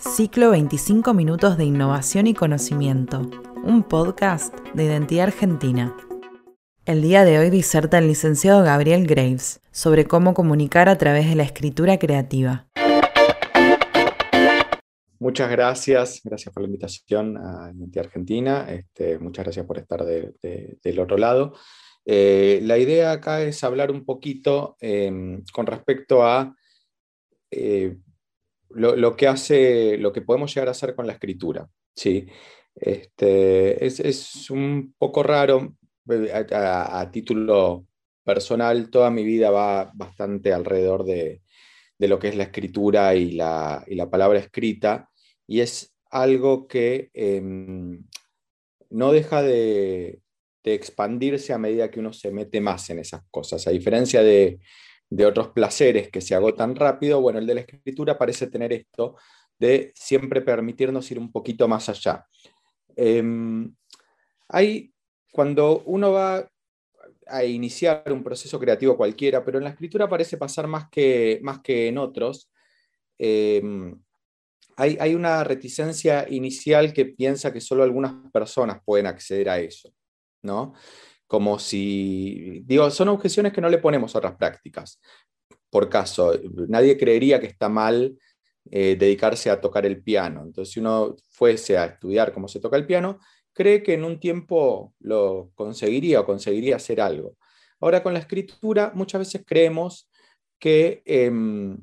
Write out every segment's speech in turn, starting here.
Ciclo 25 Minutos de Innovación y Conocimiento, un podcast de Identidad Argentina. El día de hoy diserta el licenciado Gabriel Graves sobre cómo comunicar a través de la escritura creativa. Muchas gracias, gracias por la invitación a Identidad Argentina, este, muchas gracias por estar del otro lado. Eh, la idea acá es hablar un poquito em, con respecto a eh, lo, que hace, lo que podemos llegar a hacer con la escritura. ¿sí? Este, es, un poco raro, eh, a, título personal, toda mi vida va bastante alrededor de, lo que es la escritura y la, palabra escrita, y es algo que em, no deja de, de expandirse a medida que uno se mete más en esas cosas, a diferencia de, de otros placeres que se agotan rápido, bueno, el de la escritura parece tener esto de siempre permitirnos ir un poquito más allá. Em, hay, cuando uno va a iniciar un proceso creativo cualquiera, pero en la escritura parece pasar más que, más que en otros, em, hay, hay, una reticencia inicial que piensa que solo algunas personas pueden acceder a eso, ¿no? Como si, digo, son objeciones que no le ponemos a otras prácticas. Por caso, nadie creería que está mal eh, dedicarse a tocar el piano. Entonces, si uno fuese a estudiar cómo se toca el piano, cree que en un tiempo lo conseguiría o conseguiría hacer algo. Ahora, con la escritura, muchas veces creemos que em,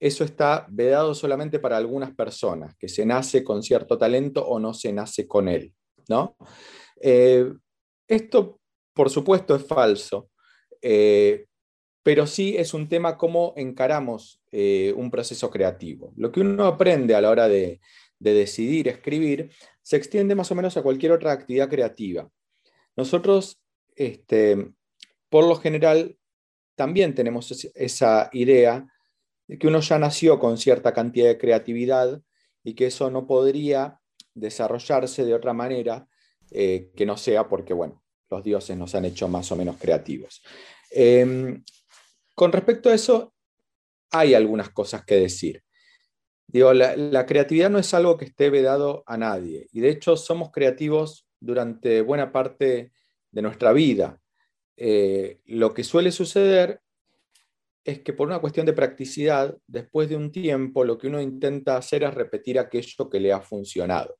eso está vedado solamente para algunas personas, que se nace con cierto talento o no se nace con él. ¿no? Eh, esto por supuesto es falso, eh, pero sí es un tema cómo encaramos eh, un proceso creativo. Lo que uno aprende a la hora de, decidir escribir se extiende más o menos a cualquier otra actividad creativa. Nosotros, este, por lo general, también tenemos esa idea de que uno ya nació con cierta cantidad de creatividad y que eso no podría desarrollarse de otra manera eh, que no sea porque, bueno, los dioses nos han hecho más o menos creativos. Em, con respecto a eso, hay algunas cosas que decir. Digo, la, creatividad no es algo que esté vedado a nadie, y de hecho somos creativos durante buena parte de nuestra vida. Eh, lo que suele suceder es que por una cuestión de practicidad, después de un tiempo, lo que uno intenta hacer es repetir aquello que le ha funcionado.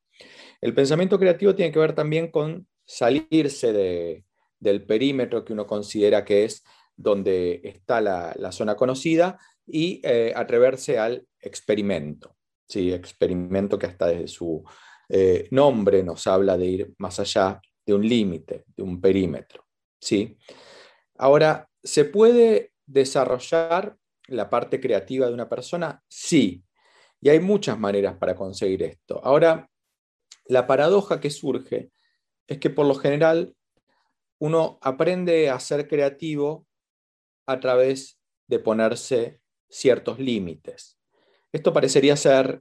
El pensamiento creativo tiene que ver también con salirse del perímetro que uno considera que es donde está la, zona conocida y eh, atreverse al experimento. ¿sí? Experimento que hasta desde su eh, nombre nos habla de ir más allá de un límite, de un perímetro. ¿sí? Ahora, ¿se puede desarrollar la parte creativa de una persona? Sí, y hay muchas maneras para conseguir esto. Ahora, la paradoja que surge es que por lo general uno aprende a ser creativo a través de ponerse ciertos límites. Esto parecería ser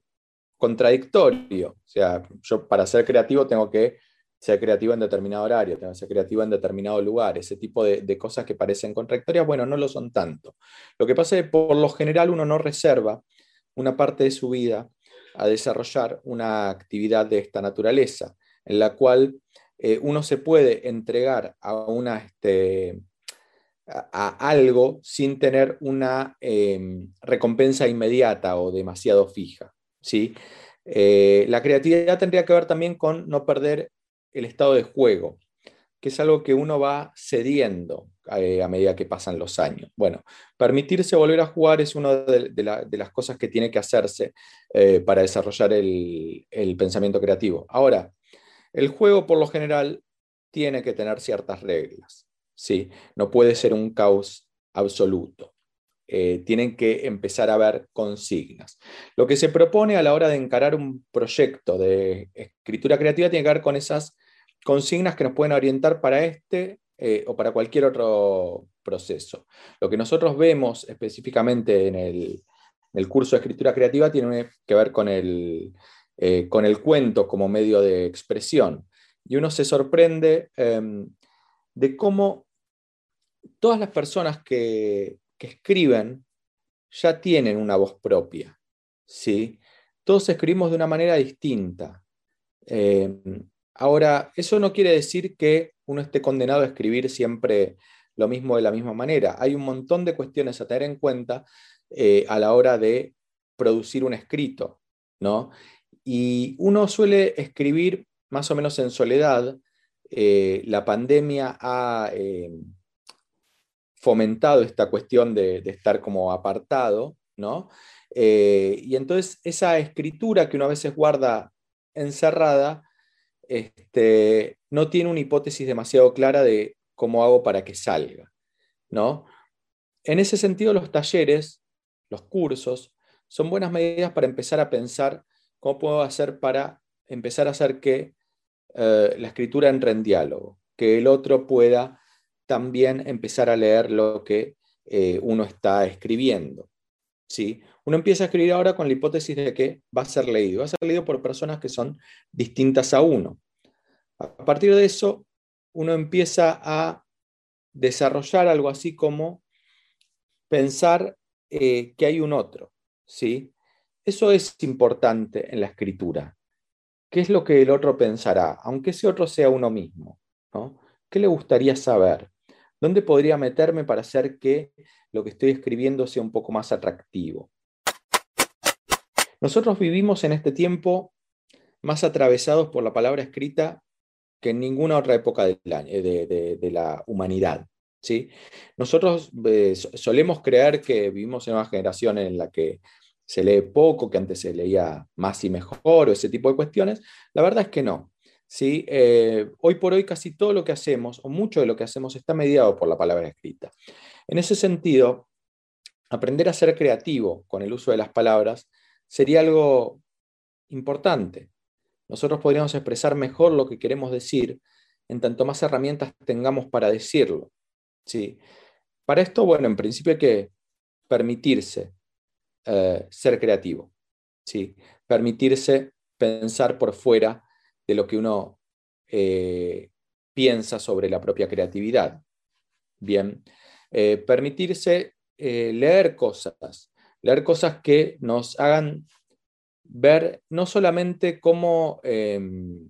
contradictorio. O sea, yo para ser creativo tengo que ser creativo en determinado horario, tengo que ser creativo en determinado lugar. Ese tipo de, cosas que parecen contradictorias, bueno, no lo son tanto. Lo que pasa es que por lo general uno no reserva una parte de su vida a desarrollar una actividad de esta naturaleza, en la cual eh, uno se puede entregar a, una, este, a, algo sin tener una em, recompensa inmediata o demasiado fija. ¿sí? Eh, la creatividad tendría que ver también con no perder el estado de juego, que es algo que uno va cediendo eh, a medida que pasan los años. Bueno, permitirse volver a jugar es una de, las cosas que tiene que hacerse para desarrollar el, el pensamiento creativo. Ahora, el juego, por lo general, tiene que tener ciertas reglas. ¿sí? No puede ser un caos absoluto. Eh, tienen que empezar a ver consignas. Lo que se propone a la hora de encarar un proyecto de escritura creativa tiene que ver con esas consignas que nos pueden orientar para este eh, o para cualquier otro proceso. Lo que nosotros vemos específicamente en el curso de escritura creativa tiene que ver con el, eh, con el cuento como medio de expresión. Y uno se sorprende em, de cómo todas las personas que, escriben ya tienen una voz propia. ¿sí? todos escribimos de una manera distinta. Eh, ahora, eso no quiere decir que uno esté condenado a escribir siempre lo mismo de la misma manera. Hay un montón de cuestiones a tener en cuenta eh, a la hora de producir un escrito, ¿no? Y uno suele escribir más o menos en soledad. Eh, la pandemia ha fomentado esta cuestión de, estar como apartado, ¿no? Eh, y entonces esa escritura que uno a veces guarda encerrada, este, no tiene una hipótesis demasiado clara de cómo hago para que salga, ¿no? En ese sentido, los talleres, los cursos, son buenas medidas para empezar a pensar cómo puedo hacer para empezar a hacer que eh, la escritura entre en diálogo, que el otro pueda también empezar a leer lo que eh, uno está escribiendo. ¿sí? Uno empieza a escribir ahora con la hipótesis de que va a ser leído. Va a ser leído por personas que son distintas a uno. A partir de eso, uno empieza a desarrollar algo así como pensar eh, que hay un otro. ¿sí? Eso es importante en la escritura. ¿Qué es lo que el otro pensará? Aunque ese otro sea uno mismo. ¿Qué le gustaría saber? ¿Dónde podría meterme para hacer que lo que estoy escribiendo sea un poco más atractivo? Nosotros vivimos en este tiempo más atravesados por la palabra escrita que en ninguna otra época de la, humanidad. ¿sí? Nosotros eh, solemos creer que vivimos en una generación en la que se lee poco, que antes se leía más y mejor, o ese tipo de cuestiones. La verdad es que no. ¿sí? Eh, hoy por hoy casi todo lo que hacemos, o mucho de lo que hacemos, está mediado por la palabra escrita. En ese sentido, aprender a ser creativo con el uso de las palabras sería algo importante. Nosotros podríamos expresar mejor lo que queremos decir en tanto más herramientas tengamos para decirlo. ¿sí? Para esto, bueno, en principio hay que permitirse eh, ser creativo, ¿sí? permitirse pensar por fuera de lo que uno eh, piensa sobre la propia creatividad. Bien, eh, permitirse leer cosas, leer cosas que nos hagan ver no solamente cómo, em,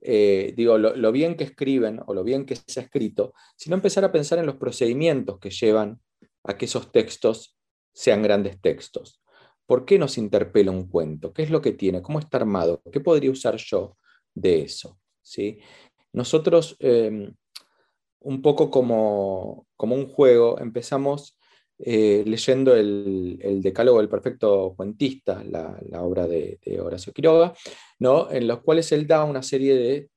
digo, lo, bien que escriben o lo bien que se ha escrito, sino empezar a pensar en los procedimientos que llevan a que esos textos sean grandes textos. ¿Por qué nos interpela un cuento? ¿Qué es lo que tiene? ¿Cómo está armado? ¿Qué podría usar yo de eso? ¿Sí? Nosotros, em, un poco como, un juego, empezamos eh, leyendo el, Decálogo del Perfecto Cuentista, la, obra de, Horacio Quiroga, ¿no? en los cuales él da una serie de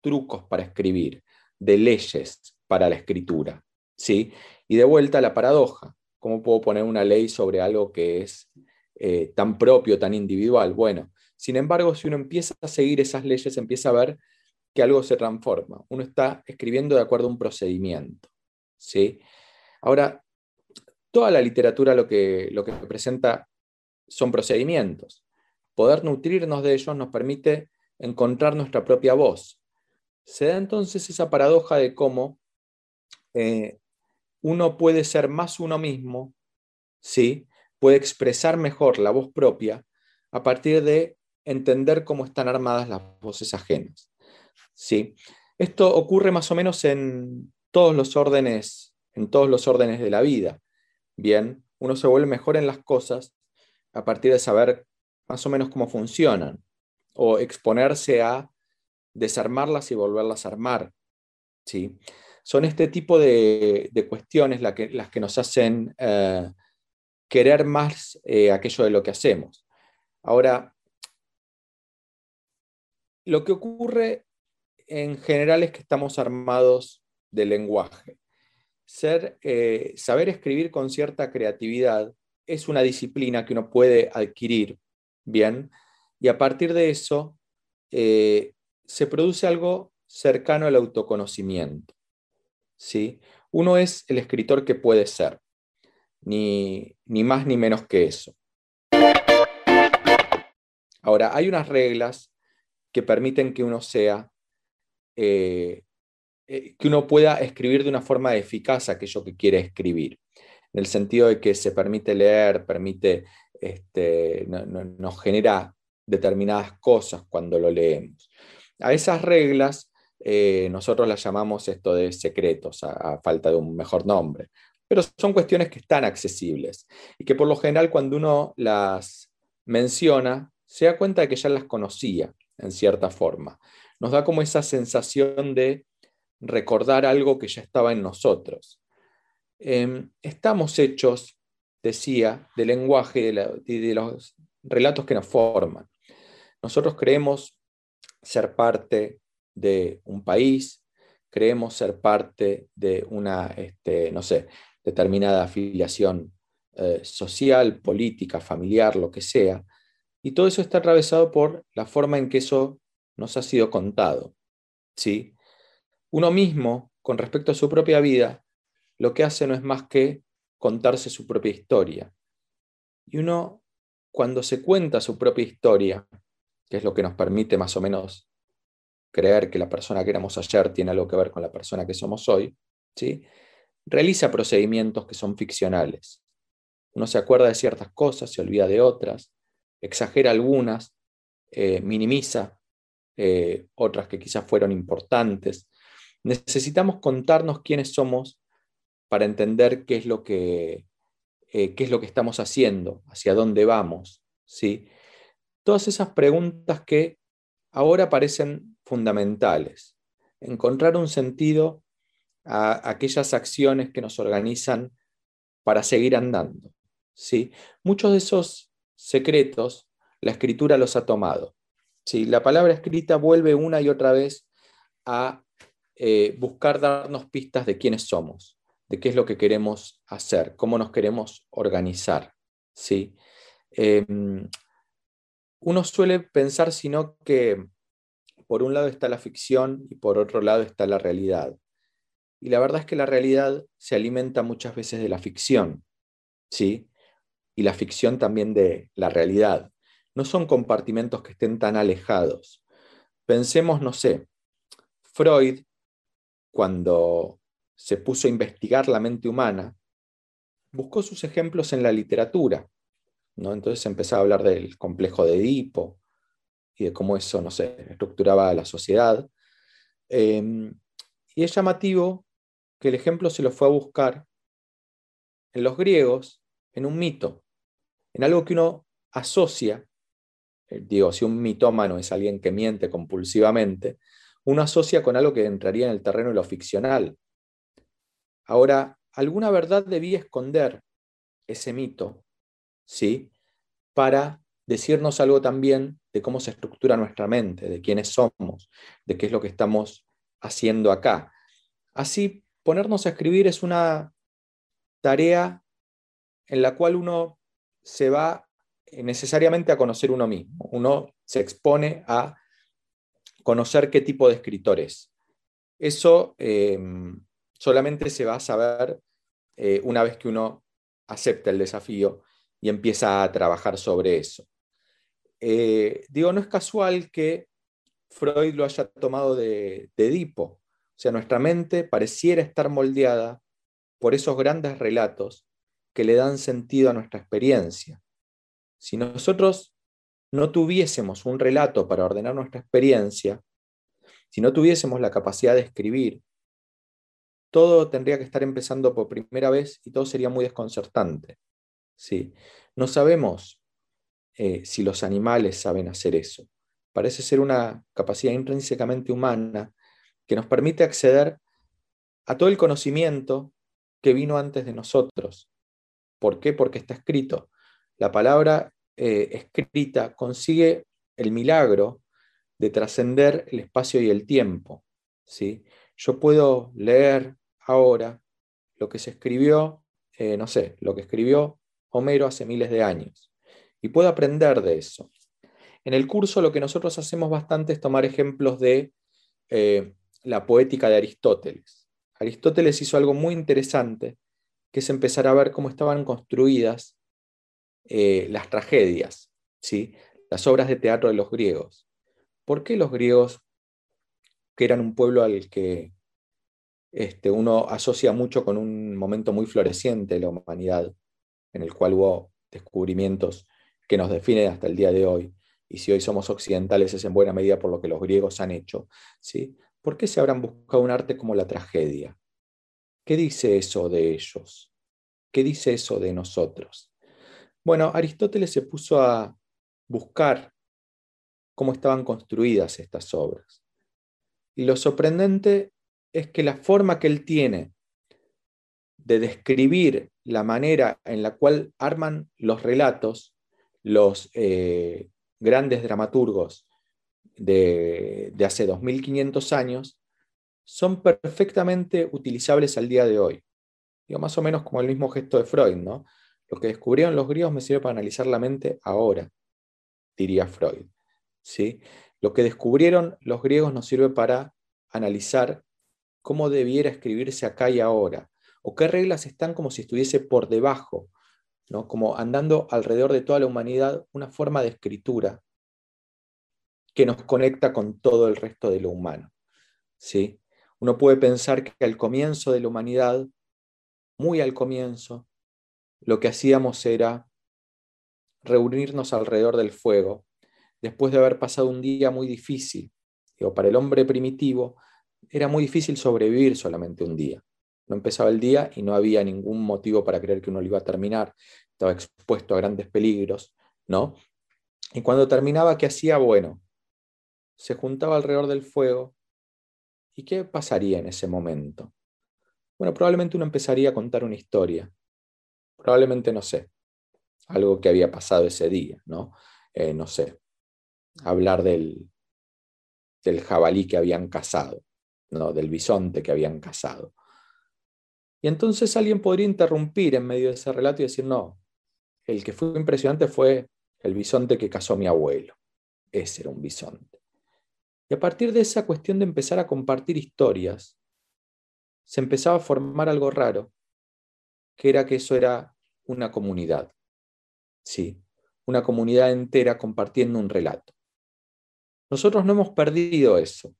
trucos para escribir, de leyes para la escritura. ¿sí? Y de vuelta la paradoja. ¿Cómo puedo poner una ley sobre algo que es eh, tan propio, tan individual. Bueno, sin embargo, si uno empieza a seguir esas leyes, empieza a ver que algo se transforma. Uno está escribiendo de acuerdo a un procedimiento. ¿sí? Ahora, toda la literatura lo que, lo que presenta son procedimientos. Poder nutrirnos de ellos nos permite encontrar nuestra propia voz. Se da entonces esa paradoja de cómo eh, uno puede ser más uno mismo, ¿sí? puede expresar mejor la voz propia a partir de entender cómo están armadas las voces ajenas. ¿Sí? Esto ocurre más o menos en todos los órdenes, en todos los órdenes de la vida. Bien, uno se vuelve mejor en las cosas a partir de saber más o menos cómo funcionan o exponerse a desarmarlas y volverlas a armar. ¿sí? Son este tipo de, cuestiones las que, nos hacen eh, querer más eh, aquello de lo que hacemos. Ahora, lo que ocurre en general es que estamos armados de lenguaje. Ser, eh, saber escribir con cierta creatividad es una disciplina que uno puede adquirir, ¿bien? Y a partir de eso se produce algo cercano al autoconocimiento, ¿sí? Uno es el escritor que puede ser ni, más ni menos que eso. Ahora, hay unas reglas que permiten que uno sea, eh, eh, que uno pueda escribir de una forma eficaz aquello que quiere escribir. en el sentido de que se permite leer, permite, este, nos genera determinadas cosas cuando lo leemos. A esas reglas eh, nosotros las llamamos esto de secretos, a, falta de un mejor nombre, pero son cuestiones que están accesibles y que por lo general cuando uno las menciona, se da cuenta de que ya las conocía en cierta forma. Nos da como esa sensación de recordar algo que ya estaba en nosotros. Em, estamos hechos, decía, del lenguaje y de, los relatos que nos forman. Nosotros creemos ser parte de un país, creemos ser parte de una, este, no sé, determinada afiliación eh, social, política, familiar, lo que sea. Y todo eso está atravesado por la forma en que eso nos ha sido contado. ¿sí? Uno mismo, con respecto a su propia vida, lo que hace no es más que contarse su propia historia. Y uno, cuando se cuenta su propia historia, que es lo que nos permite más o menos creer que la persona que éramos ayer tiene algo que ver con la persona que somos hoy, ¿sí? realiza procedimientos que son ficcionales. Uno se acuerda de ciertas cosas, se olvida de otras, exagera algunas, eh, minimiza eh, otras que quizás fueron importantes. Necesitamos contarnos quiénes somos para entender qué es lo que, eh, qué es lo que estamos haciendo, hacia dónde vamos. ¿sí? Todas esas preguntas que ahora parecen fundamentales. Encontrar un sentido a aquellas acciones que nos organizan para seguir andando. ¿sí? Muchos de esos secretos la escritura los ha tomado. ¿sí? La palabra escrita vuelve una y otra vez a eh, buscar darnos pistas de quiénes somos, de qué es lo que queremos hacer, cómo nos queremos organizar. ¿sí? Em, uno suele pensar, sino que por un lado está la ficción y por otro lado está la realidad. Y la verdad es que la realidad se alimenta muchas veces de la ficción, ¿sí? Y la ficción también de la realidad. No son compartimentos que estén tan alejados. Pensemos, no sé, Freud, cuando se puso a investigar la mente humana, buscó sus ejemplos en la literatura. ¿no? Entonces empezaba a hablar del complejo de Edipo y de cómo eso, no sé, estructuraba la sociedad. Em, y es llamativo que el ejemplo se lo fue a buscar en los griegos, en un mito, en algo que uno asocia, eh, digo, si un mitómano es alguien que miente compulsivamente, uno asocia con algo que entraría en el terreno de lo ficcional. Ahora, alguna verdad debía esconder ese mito, ¿sí? Para decirnos algo también de cómo se estructura nuestra mente, de quiénes somos, de qué es lo que estamos haciendo acá. Así ponernos a escribir es una tarea en la cual uno se va necesariamente a conocer uno mismo. Uno se expone a conocer qué tipo de escritor es. Eso em, solamente se va a saber eh, una vez que uno acepta el desafío y empieza a trabajar sobre eso. Eh, digo, no es casual que Freud lo haya tomado de, de Edipo. O sea, nuestra mente pareciera estar moldeada por esos grandes relatos que le dan sentido a nuestra experiencia. Si nosotros no tuviésemos un relato para ordenar nuestra experiencia, si no tuviésemos la capacidad de escribir, todo tendría que estar empezando por primera vez y todo sería muy desconcertante. ¿sí? No sabemos eh, si los animales saben hacer eso. Parece ser una capacidad intrínsecamente humana que nos permite acceder a todo el conocimiento que vino antes de nosotros. ¿Por qué? Porque está escrito. La palabra eh, escrita consigue el milagro de trascender el espacio y el tiempo. ¿sí? Yo puedo leer ahora lo que se escribió, eh, no sé, lo que escribió Homero hace miles de años, y puedo aprender de eso. En el curso lo que nosotros hacemos bastante es tomar ejemplos de eh, la poética de Aristóteles. Aristóteles hizo algo muy interesante, que es empezar a ver cómo estaban construidas eh, las tragedias, ¿sí? las obras de teatro de los griegos. ¿Por qué los griegos, que eran un pueblo al que este, uno asocia mucho con un momento muy floreciente de la humanidad, en el cual hubo descubrimientos que nos definen hasta el día de hoy. Y si hoy somos occidentales es en buena medida por lo que los griegos han hecho. ¿sí? ¿Por qué se habrán buscado un arte como la tragedia? ¿Qué dice eso de ellos? ¿Qué dice eso de nosotros? Bueno, Aristóteles se puso a buscar cómo estaban construidas estas obras. Y lo sorprendente es que la forma que él tiene de describir la manera en la cual arman los relatos los eh, grandes dramaturgos de, de hace 2500 años, son perfectamente utilizables al día de hoy. Digo, más o menos como el mismo gesto de Freud, ¿no? Lo que descubrieron los griegos me sirve para analizar la mente ahora, diría Freud. ¿sí? Lo que descubrieron los griegos nos sirve para analizar cómo debiera escribirse acá y ahora, o qué reglas están como si estuviese por debajo, como andando alrededor de toda la humanidad una forma de escritura que nos conecta con todo el resto de lo humano. ¿sí? Uno puede pensar que al comienzo de la humanidad, muy al comienzo, lo que hacíamos era reunirnos alrededor del fuego, después de haber pasado un día muy difícil. Digo, para el hombre primitivo era muy difícil sobrevivir solamente un día. No empezaba el día y no había ningún motivo para creer que uno lo iba a terminar. Estaba expuesto a grandes peligros, ¿no? Y cuando terminaba, ¿qué hacía? Bueno, se juntaba alrededor del fuego, ¿Y qué pasaría en ese momento? Bueno, probablemente uno empezaría a contar una historia. Probablemente, no sé, algo que había pasado ese día, ¿no? Eh, no sé, hablar del, del jabalí que habían cazado, ¿no? del bisonte que habían cazado. Y entonces alguien podría interrumpir en medio de ese relato y decir, no, el que fue impresionante fue el bisonte que cazó mi abuelo. Ese era un bisonte. Y a partir de esa cuestión de empezar a compartir historias, se empezaba a formar algo raro, que era que eso era una comunidad. Sí, una comunidad entera compartiendo un relato. Nosotros no hemos perdido eso.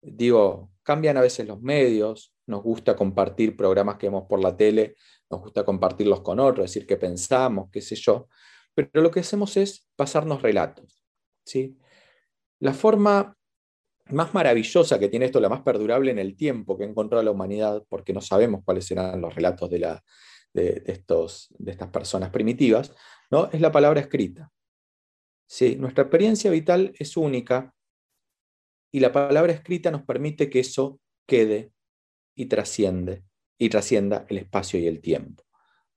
Digo, cambian a veces los medios, nos gusta compartir programas que vemos por la tele, nos gusta compartirlos con otros, decir qué pensamos, qué sé yo, pero lo que hacemos es pasarnos relatos. ¿sí? La forma más maravillosa que tiene esto, la más perdurable en el tiempo que ha encontrado la humanidad, porque no sabemos cuáles serán los relatos de, la, de, estos, de estas personas primitivas, ¿no? es la palabra escrita. ¿Sí? Nuestra experiencia vital es única y la palabra escrita nos permite que eso quede y trasciende y trascienda el espacio y el tiempo.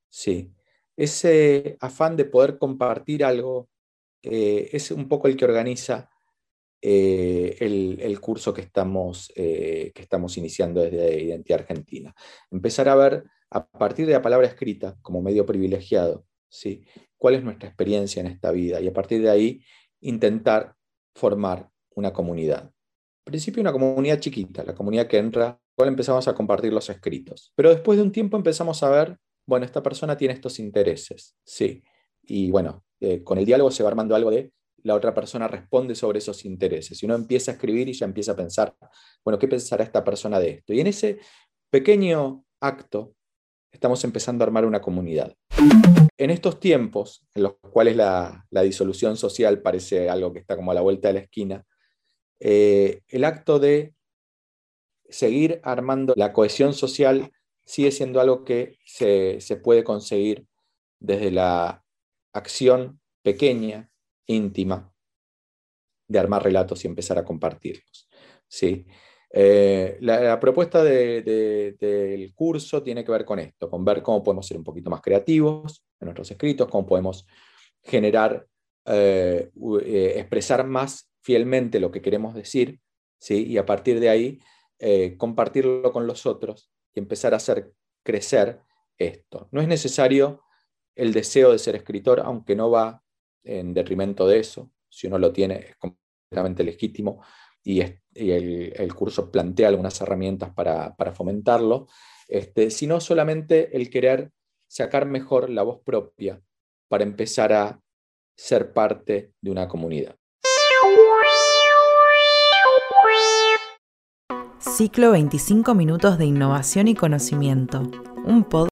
¿Sí? Ese afán de poder compartir algo eh, es un poco el que organiza eh, el, curso que estamos, eh, que estamos iniciando desde Identidad Argentina. Empezar a ver a partir de la palabra escrita como medio privilegiado, ¿sí? cuál es nuestra experiencia en esta vida y a partir de ahí intentar formar una comunidad. Al principio una comunidad chiquita, la comunidad que entra, cual empezamos a compartir los escritos. Pero después de un tiempo empezamos a ver, bueno, esta persona tiene estos intereses, sí. Y bueno, eh, con el diálogo se va armando algo de la otra persona responde sobre esos intereses. Y uno empieza a escribir y ya empieza a pensar, bueno, ¿qué pensará esta persona de esto? Y en ese pequeño acto estamos empezando a armar una comunidad. En estos tiempos, en los cuales la, disolución social parece algo que está como a la vuelta de la esquina, eh, el acto de seguir armando la cohesión social sigue siendo algo que se, se puede conseguir desde la acción pequeña íntima de armar relatos y empezar a compartirlos. ¿sí? Eh, la, propuesta del curso tiene que ver con esto, con ver cómo podemos ser un poquito más creativos en nuestros escritos, cómo podemos generar, eh, eh, expresar más fielmente lo que queremos decir, ¿sí? y a partir de ahí compartirlo con los otros y empezar a hacer crecer esto. No es necesario el deseo de ser escritor, aunque no va en detrimento de eso. Si uno lo tiene, es completamente legítimo y, el, curso plantea algunas herramientas para, fomentarlo, este, sino solamente el querer sacar mejor la voz propia para empezar a ser parte de una comunidad. Ciclo 25 minutos de innovación y conocimiento, un